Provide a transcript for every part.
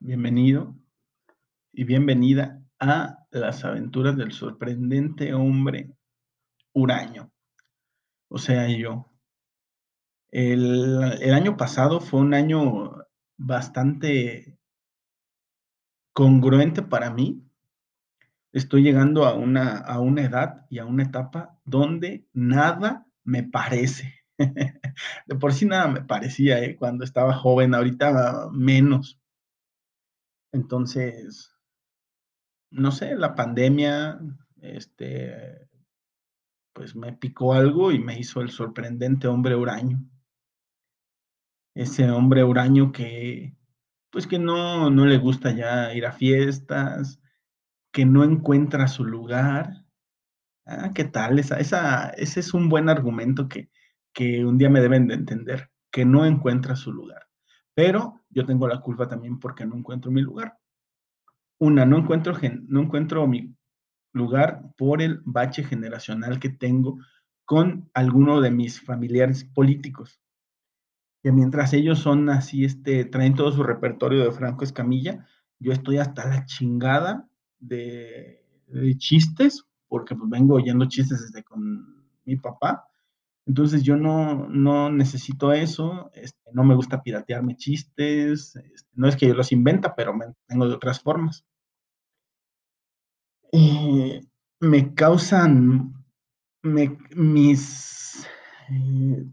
bienvenido y bienvenida a las aventuras del sorprendente hombre huraño, o sea, yo. El, año pasado fue un año bastante congruente para mí. Estoy llegando a una, a una edad y a una etapa donde nada me parece. De por sí nada me parecía, ¿eh? cuando estaba joven, ahorita menos. Entonces, no sé, la pandemia, este, pues me picó algo y me hizo el sorprendente hombre huraño. Ese hombre huraño que, pues que no, no le gusta ya ir a fiestas, que no encuentra su lugar. Ah, ¿qué tal? Esa, esa, ese es un buen argumento que, que un día me deben de entender, que no encuentra su lugar. Pero yo tengo la culpa también porque no encuentro mi lugar. Una, no encuentro, no encuentro mi lugar por el bache generacional que tengo con alguno de mis familiares políticos. Que mientras ellos son así, este, traen todo su repertorio de Franco Escamilla, yo estoy hasta la chingada de, de chistes, porque pues vengo oyendo chistes desde con mi papá, entonces yo no, no necesito eso, este, no me gusta piratearme chistes, este, no es que yo los inventa, pero me tengo de otras formas. Eh, me causan mis eh,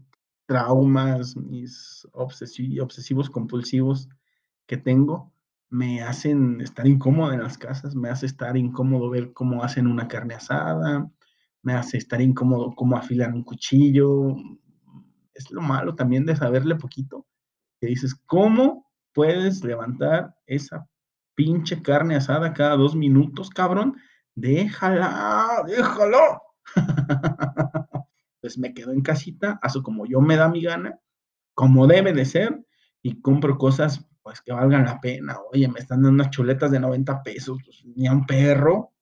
traumas, mis obsesivos compulsivos que tengo, me hacen estar incómodo en las casas, me hace estar incómodo ver cómo hacen una carne asada, me hace estar incómodo cómo afilan un cuchillo. Es lo malo también de saberle poquito. Que dices, ¿cómo puedes levantar esa pinche carne asada cada dos minutos, cabrón? Déjala, déjalo. pues me quedo en casita, hago como yo me da mi gana, como debe de ser, y compro cosas pues que valgan la pena. Oye, me están dando unas chuletas de 90 pesos, pues, ni a un perro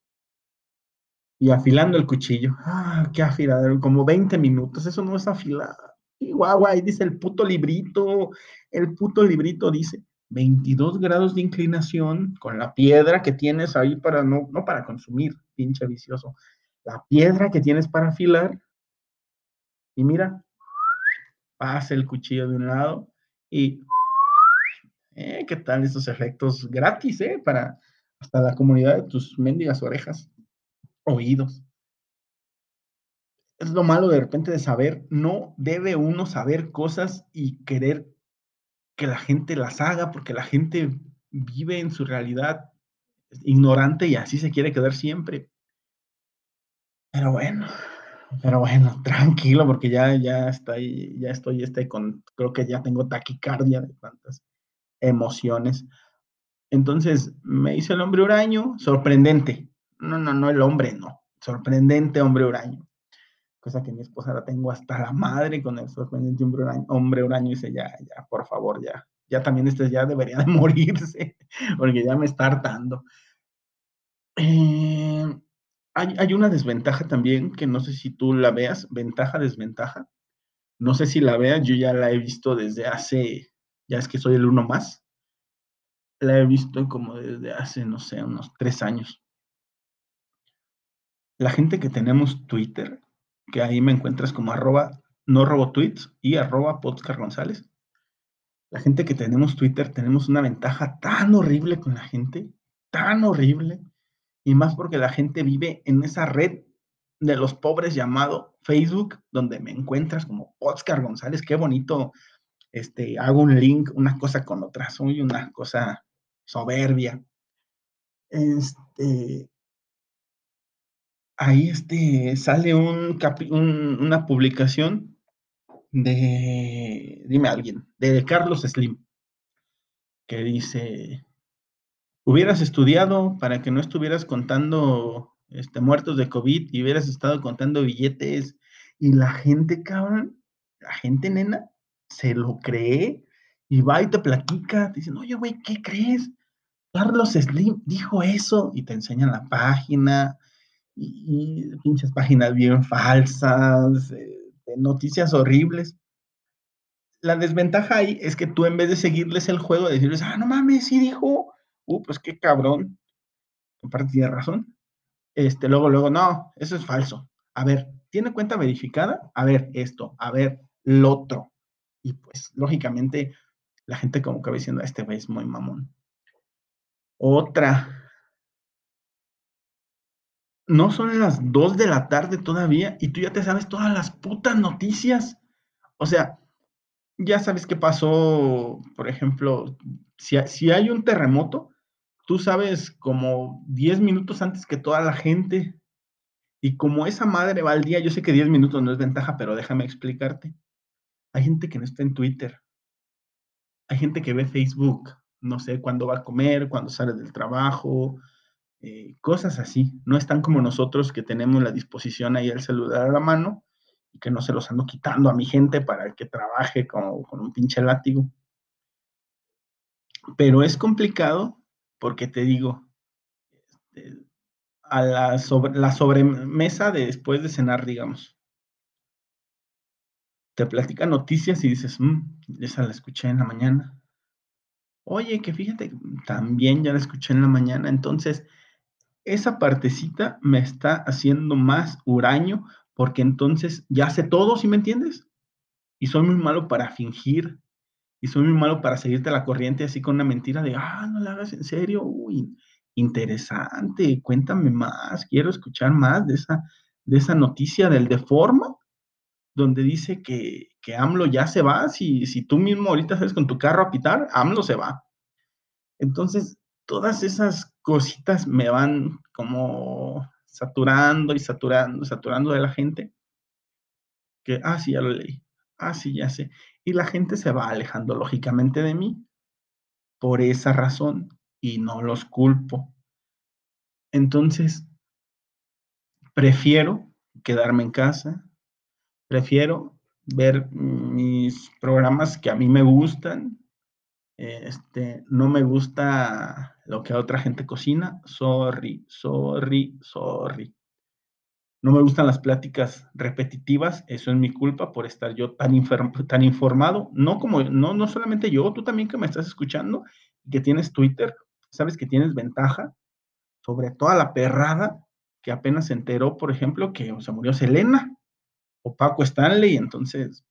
y afilando el cuchillo. Ah, qué afiladero, como 20 minutos, eso no es afilar. Y guau, ahí dice el puto librito, el puto librito dice 22 grados de inclinación con la piedra que tienes ahí para, no, no para consumir, pinche vicioso, la piedra que tienes para afilar. Y mira, pasa el cuchillo de un lado y... Eh, ¿Qué tal estos efectos gratis, eh? Para hasta la comunidad de tus mendigas orejas oídos. Es lo malo de repente de saber, no debe uno saber cosas y querer que la gente las haga porque la gente vive en su realidad ignorante y así se quiere quedar siempre. Pero bueno, pero bueno, tranquilo porque ya, ya estoy, ya estoy este con, creo que ya tengo taquicardia de tantas emociones. Entonces me hice el hombre huraño, sorprendente, no, no, no, el hombre no. Sorprendente hombre huraño. Cosa que mi esposa la tengo hasta la madre con el sorprendente hombre huraño. Hombre huraño dice, ya, ya, por favor, ya. Ya también este ya debería de morirse, porque ya me está hartando. Eh, hay, hay una desventaja también que no sé si tú la veas, ventaja, desventaja. No sé si la veas, yo ya la he visto desde hace, ya es que soy el uno más. La he visto como desde hace, no sé, unos tres años la gente que tenemos Twitter, que ahí me encuentras como arroba no robo tweets y arroba González. La gente que tenemos Twitter tenemos una ventaja tan horrible con la gente, tan horrible, y más porque la gente vive en esa red de los pobres llamado Facebook, donde me encuentras como Oscar González, qué bonito, este, hago un link, una cosa con otra, soy una cosa soberbia. Este, ahí este, sale un, una publicación de, dime alguien, de Carlos Slim, que dice, hubieras estudiado para que no estuvieras contando este, muertos de COVID y hubieras estado contando billetes y la gente, cabrón, la gente nena, se lo cree y va y te platica, te dicen, oye, güey, ¿qué crees? Carlos Slim dijo eso y te enseñan la página, y, pinches páginas bien falsas, eh, de noticias horribles. La desventaja ahí es que tú en vez de seguirles el juego, decirles, ah, no mames, sí dijo, uh, pues qué cabrón, en parte tiene razón. Este, luego, luego, no, eso es falso. A ver, ¿tiene cuenta verificada? A ver, esto, a ver, lo otro. Y pues, lógicamente, la gente como que va diciendo, este güey es muy mamón. Otra. No son las 2 de la tarde todavía y tú ya te sabes todas las putas noticias. O sea, ya sabes qué pasó, por ejemplo, si, si hay un terremoto, tú sabes como 10 minutos antes que toda la gente. Y como esa madre va al día, yo sé que 10 minutos no es ventaja, pero déjame explicarte. Hay gente que no está en Twitter. Hay gente que ve Facebook, no sé, cuándo va a comer, cuándo sale del trabajo, eh, cosas así. No están como nosotros que tenemos la disposición ahí el celular a la mano y que no se los ando quitando a mi gente para que trabaje como, con un pinche látigo. Pero es complicado porque te digo, este, a la, sobre, la sobremesa de después de cenar, digamos, te platica noticias y dices, mmm, esa la escuché en la mañana. Oye, que fíjate, también ya la escuché en la mañana, entonces esa partecita me está haciendo más huraño porque entonces ya sé todo, ¿sí me entiendes? Y soy muy malo para fingir, y soy muy malo para seguirte la corriente así con una mentira de, ah, no la hagas en serio, uy, interesante, cuéntame más, quiero escuchar más de esa, de esa noticia del deformo, donde dice que, que AMLO ya se va, si, si tú mismo ahorita sales con tu carro a pitar, AMLO se va. Entonces, todas esas cositas me van como saturando y saturando, saturando de la gente, que, ah, sí, ya lo leí, ah, sí, ya sé. Y la gente se va alejando lógicamente de mí por esa razón y no los culpo. Entonces, prefiero quedarme en casa, prefiero ver mis programas que a mí me gustan. Este, no me gusta lo que otra gente cocina. Sorry, sorry, sorry. No me gustan las pláticas repetitivas, eso es mi culpa por estar yo tan, tan informado, no como, no, no solamente yo, tú también que me estás escuchando y que tienes Twitter, sabes que tienes ventaja sobre toda la perrada que apenas se enteró, por ejemplo, que se murió Selena o Paco Stanley, entonces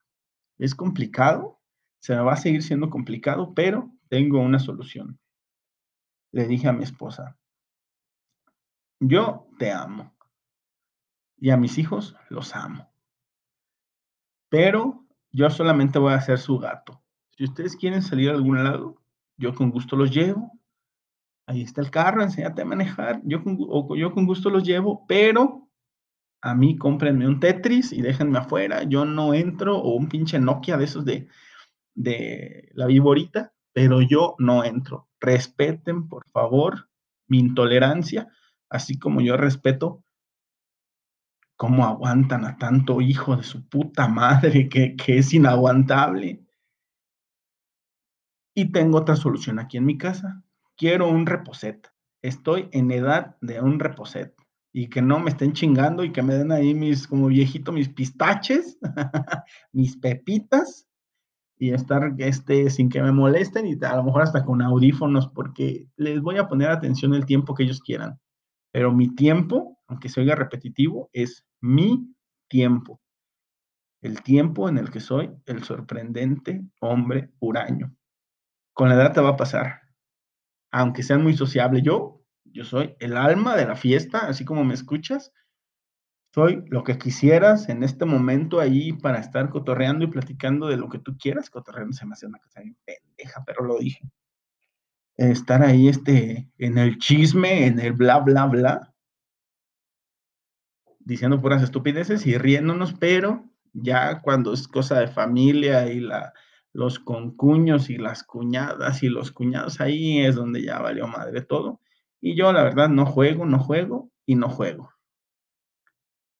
es complicado, se me va a seguir siendo complicado, pero tengo una solución. Le dije a mi esposa, yo te amo y a mis hijos los amo. Pero yo solamente voy a ser su gato. Si ustedes quieren salir a algún lado, yo con gusto los llevo. Ahí está el carro, enséñate a manejar. Yo con, yo con gusto los llevo, pero a mí cómprenme un Tetris y déjenme afuera. Yo no entro, o un pinche Nokia de esos de, de la viborita, pero yo no entro. Respeten, por favor, mi intolerancia, así como yo respeto cómo aguantan a tanto hijo de su puta madre que, es inaguantable. Y tengo otra solución aquí en mi casa. Quiero un reposet. Estoy en edad de un reposet. Y que no me estén chingando y que me den ahí mis, como viejito, mis pistaches, mis pepitas, y estar este, sin que me molesten y a lo mejor hasta con audífonos, porque les voy a poner atención el tiempo que ellos quieran. Pero mi tiempo, aunque se oiga repetitivo, es mi tiempo. El tiempo en el que soy el sorprendente hombre huraño. Con la edad te va a pasar. Aunque sean muy sociable, yo, yo soy el alma de la fiesta, así como me escuchas. Soy lo que quisieras en este momento ahí para estar cotorreando y platicando de lo que tú quieras. Cotorreando se me hace una cosa bien pendeja, pero lo dije. Estar ahí este, en el chisme, en el bla, bla, bla diciendo puras estupideces y riéndonos, pero ya cuando es cosa de familia y la, los concuños y las cuñadas y los cuñados, ahí es donde ya valió madre todo. Y yo la verdad no juego, no juego y no juego.